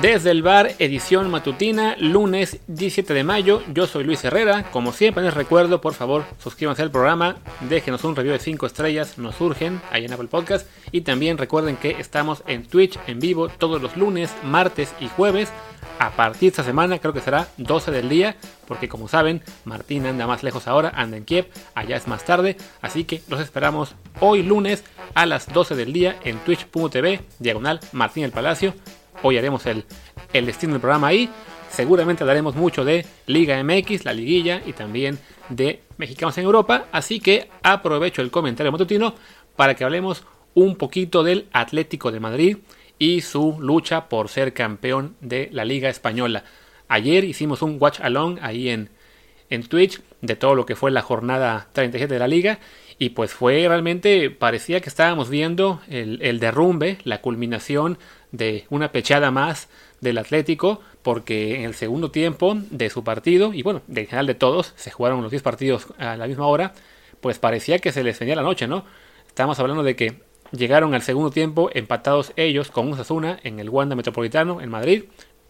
Desde el bar, edición matutina, lunes 17 de mayo. Yo soy Luis Herrera. Como siempre les recuerdo, por favor, suscríbanse al programa, déjenos un review de 5 estrellas, nos surgen ahí en Apple Podcast. Y también recuerden que estamos en Twitch en vivo todos los lunes, martes y jueves. A partir de esta semana creo que será 12 del día, porque como saben, Martín anda más lejos ahora, anda en Kiev, allá es más tarde. Así que los esperamos hoy lunes a las 12 del día en twitch.tv, diagonal Martín el Palacio. Hoy haremos el, el destino del programa ahí. Seguramente hablaremos mucho de Liga MX, la liguilla y también de mexicanos en Europa. Así que aprovecho el comentario matutino para que hablemos un poquito del Atlético de Madrid y su lucha por ser campeón de la Liga Española. Ayer hicimos un watch along ahí en, en Twitch de todo lo que fue la jornada 37 de la liga y pues fue realmente, parecía que estábamos viendo el, el derrumbe, la culminación de una pechada más del Atlético, porque en el segundo tiempo de su partido, y bueno, en general de todos, se jugaron los 10 partidos a la misma hora, pues parecía que se les venía la noche, ¿no? Estamos hablando de que llegaron al segundo tiempo empatados ellos con un Sasuna en el Wanda Metropolitano en Madrid,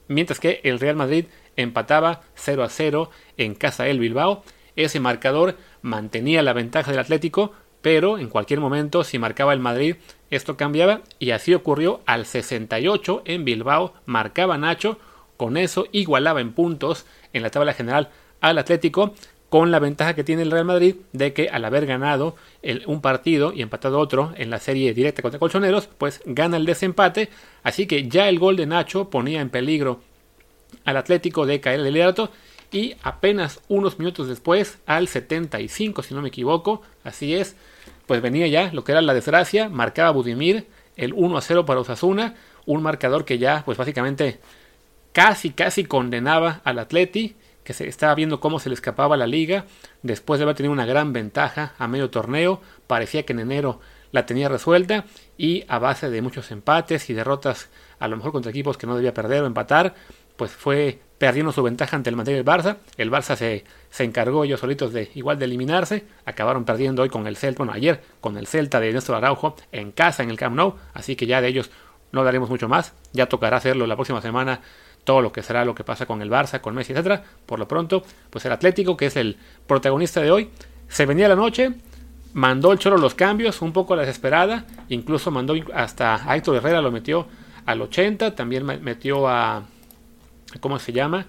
mientras que el Real Madrid empataba 0 a 0 en casa del Bilbao. Ese marcador mantenía la ventaja del Atlético, pero en cualquier momento si marcaba el Madrid esto cambiaba y así ocurrió al 68 en Bilbao, marcaba Nacho, con eso igualaba en puntos en la tabla general al Atlético, con la ventaja que tiene el Real Madrid de que al haber ganado un partido y empatado otro en la serie directa contra Colchoneros, pues gana el desempate, así que ya el gol de Nacho ponía en peligro al Atlético de caer el liderato y apenas unos minutos después, al 75 si no me equivoco, así es, pues venía ya lo que era la desgracia, marcaba Budimir el 1 a 0 para Osasuna, un marcador que ya pues básicamente casi casi condenaba al Atleti, que se estaba viendo cómo se le escapaba la liga, después de haber tenido una gran ventaja a medio torneo, parecía que en enero la tenía resuelta y a base de muchos empates y derrotas a lo mejor contra equipos que no debía perder o empatar, pues fue perdiendo su ventaja ante el Madrid y el Barça. El Barça se, se encargó ellos solitos de igual de eliminarse. Acabaron perdiendo hoy con el Celta, bueno, ayer con el Celta de Néstor Araujo en casa en el Camp Nou. Así que ya de ellos no daremos mucho más. Ya tocará hacerlo la próxima semana todo lo que será lo que pasa con el Barça, con Messi, etcétera. Por lo pronto, pues el Atlético, que es el protagonista de hoy, se venía la noche, mandó el Choro los cambios, un poco desesperada, incluso mandó hasta a Héctor Herrera, lo metió al 80, también metió a ¿cómo se llama?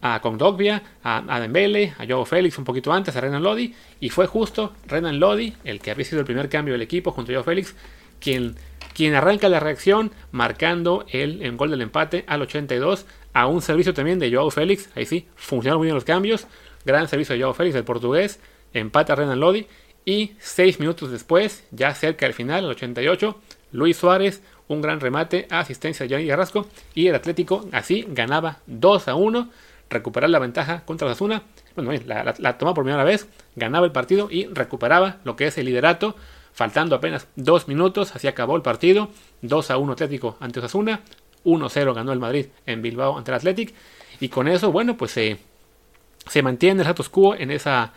A Condogbia, a, a Dembele, a Joe Félix un poquito antes, a Renan Lodi, y fue justo Renan Lodi, el que había sido el primer cambio del equipo junto a Joe Félix, quien, quien arranca la reacción marcando el, gol del empate al 82, a un servicio también de Joao Félix, ahí sí, funcionaron muy bien los cambios, gran servicio de Joao Félix, el portugués, empate a Renan Lodi, y seis minutos después, ya cerca del final, al 88, Luis Suárez un gran remate a asistencia de Johnny Carrasco y el Atlético así ganaba 2 a 1, recuperar la ventaja contra Osasuna, bueno, la, la, tomaba por primera vez, ganaba el partido y recuperaba lo que es el liderato, faltando apenas 2 minutos, así acabó el partido, 2 a 1 Atlético ante Osasuna, 1-0 ganó el Madrid en Bilbao ante el Athletic y con eso, bueno, pues se, se mantiene el status quo en esa,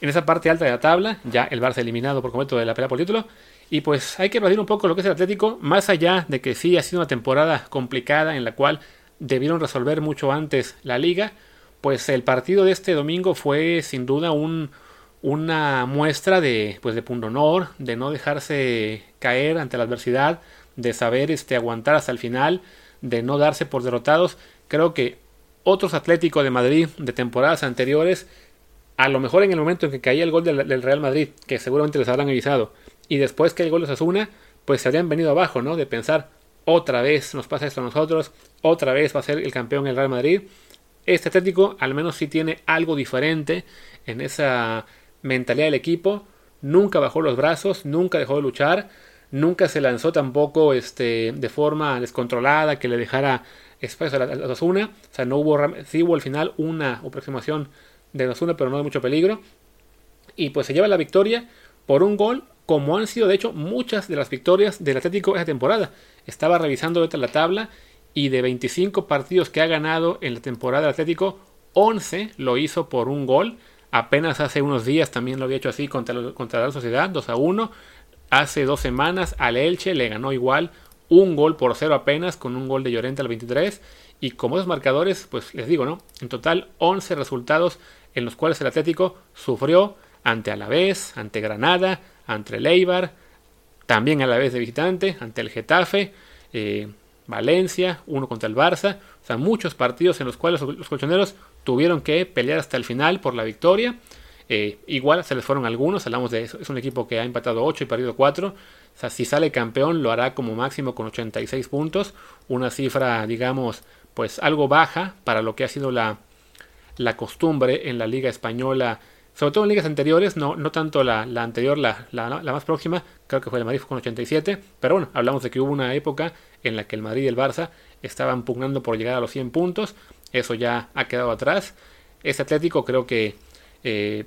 en esa parte alta de la tabla, ya el Barça eliminado por completo de la pelea por título, y pues hay que evadir un poco lo que es el Atlético, más allá de que sí ha sido una temporada complicada en la cual debieron resolver mucho antes la liga, pues el partido de este domingo fue sin duda un, una muestra de, pues de punto honor, de no dejarse caer ante la adversidad, de saber este, aguantar hasta el final, de no darse por derrotados. Creo que otros Atléticos de Madrid de temporadas anteriores, a lo mejor en el momento en que caía el gol del, del Real Madrid, que seguramente les habrán avisado, y después que el gol de Osasuna, pues se habrían venido abajo, ¿no? De pensar, otra vez nos pasa esto a nosotros, otra vez va a ser el campeón el Real Madrid. Este Atlético al menos sí tiene algo diferente en esa mentalidad del equipo. Nunca bajó los brazos, nunca dejó de luchar, nunca se lanzó tampoco este, de forma descontrolada que le dejara espacio a la Osasuna. O sea, no hubo, sí hubo al final una aproximación de Osasuna, pero no de mucho peligro. Y pues se lleva la victoria por un gol como han sido de hecho muchas de las victorias del Atlético esta temporada. Estaba revisando ahorita la tabla y de 25 partidos que ha ganado en la temporada del Atlético, 11 lo hizo por un gol. Apenas hace unos días también lo había hecho así contra, contra la Sociedad, 2 a 1. Hace dos semanas al Elche le ganó igual un gol por cero apenas, con un gol de Llorente al 23. Y como esos marcadores, pues les digo, ¿no? En total 11 resultados en los cuales el Atlético sufrió ante Alavés, ante Granada, ante el Eibar, también a la vez de visitante, ante el Getafe, eh, Valencia, uno contra el Barça. O sea, muchos partidos en los cuales los colchoneros tuvieron que pelear hasta el final por la victoria. Eh, igual se les fueron algunos, hablamos de eso. Es un equipo que ha empatado 8 y perdido 4. O sea, si sale campeón lo hará como máximo con 86 puntos. Una cifra, digamos, pues algo baja para lo que ha sido la, la costumbre en la liga española. Sobre todo en ligas anteriores, no, no tanto la, la anterior, la, la, más próxima, creo que fue el Madrid con 87. Pero bueno, hablamos de que hubo una época en la que el Madrid y el Barça estaban pugnando por llegar a los 100 puntos. Eso ya ha quedado atrás. Ese Atlético creo que eh,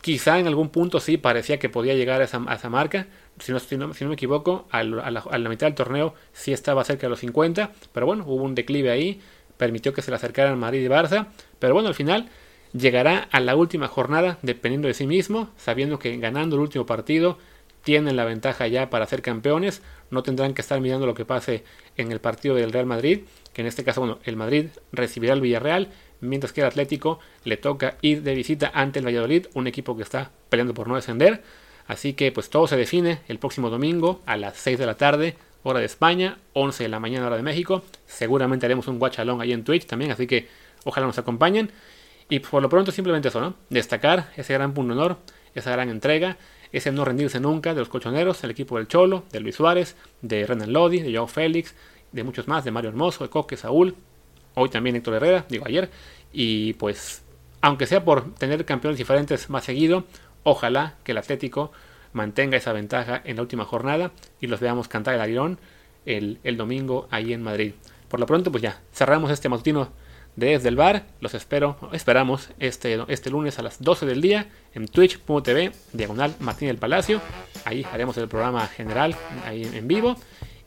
quizá en algún punto sí parecía que podía llegar a esa, marca. Si no, si no, me equivoco, a la, mitad del torneo sí estaba cerca de los 50. Pero bueno, hubo un declive ahí. Permitió que se le acercaran Madrid y Barça. Pero bueno, al final llegará a la última jornada dependiendo de sí mismo, sabiendo que ganando el último partido tienen la ventaja ya para ser campeones, no tendrán que estar mirando lo que pase en el partido del Real Madrid, que en este caso, bueno, el Madrid recibirá al Villarreal, mientras que el Atlético le toca ir de visita ante el Valladolid, un equipo que está peleando por no descender. Así que pues todo se define el próximo domingo a las 6 de la tarde, hora de España, 11 de la mañana, hora de México. Seguramente haremos un guachalón ahí en Twitch también, así que ojalá nos acompañen. Y por lo pronto simplemente eso, ¿no? Destacar ese gran punto de honor, esa gran entrega ese no rendirse nunca de los colchoneros, el equipo del Cholo, de Luis Suárez, de Renan Lodi, de Joao Félix, de muchos más, de Mario Hermoso, de Coque, Saúl, hoy también Héctor Herrera, digo ayer, y pues, aunque sea por tener campeones diferentes más seguido, ojalá que el Atlético mantenga esa ventaja en la última jornada y los veamos cantar el aguilón el, el domingo ahí en Madrid. Por lo pronto, pues ya, cerramos este matutino desde el bar. Los espero, esperamos este, este lunes a las 12 del día en twitch.tv, diagonal Martín del Palacio. Ahí haremos el programa general ahí en vivo.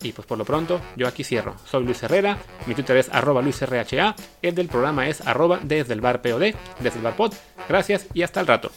Y pues por lo pronto, yo aquí cierro. Soy Luis Herrera, mi Twitter es arroba LuisRHA, el del programa es arroba desde el bar POD, desde el bar pod. Gracias y hasta el rato.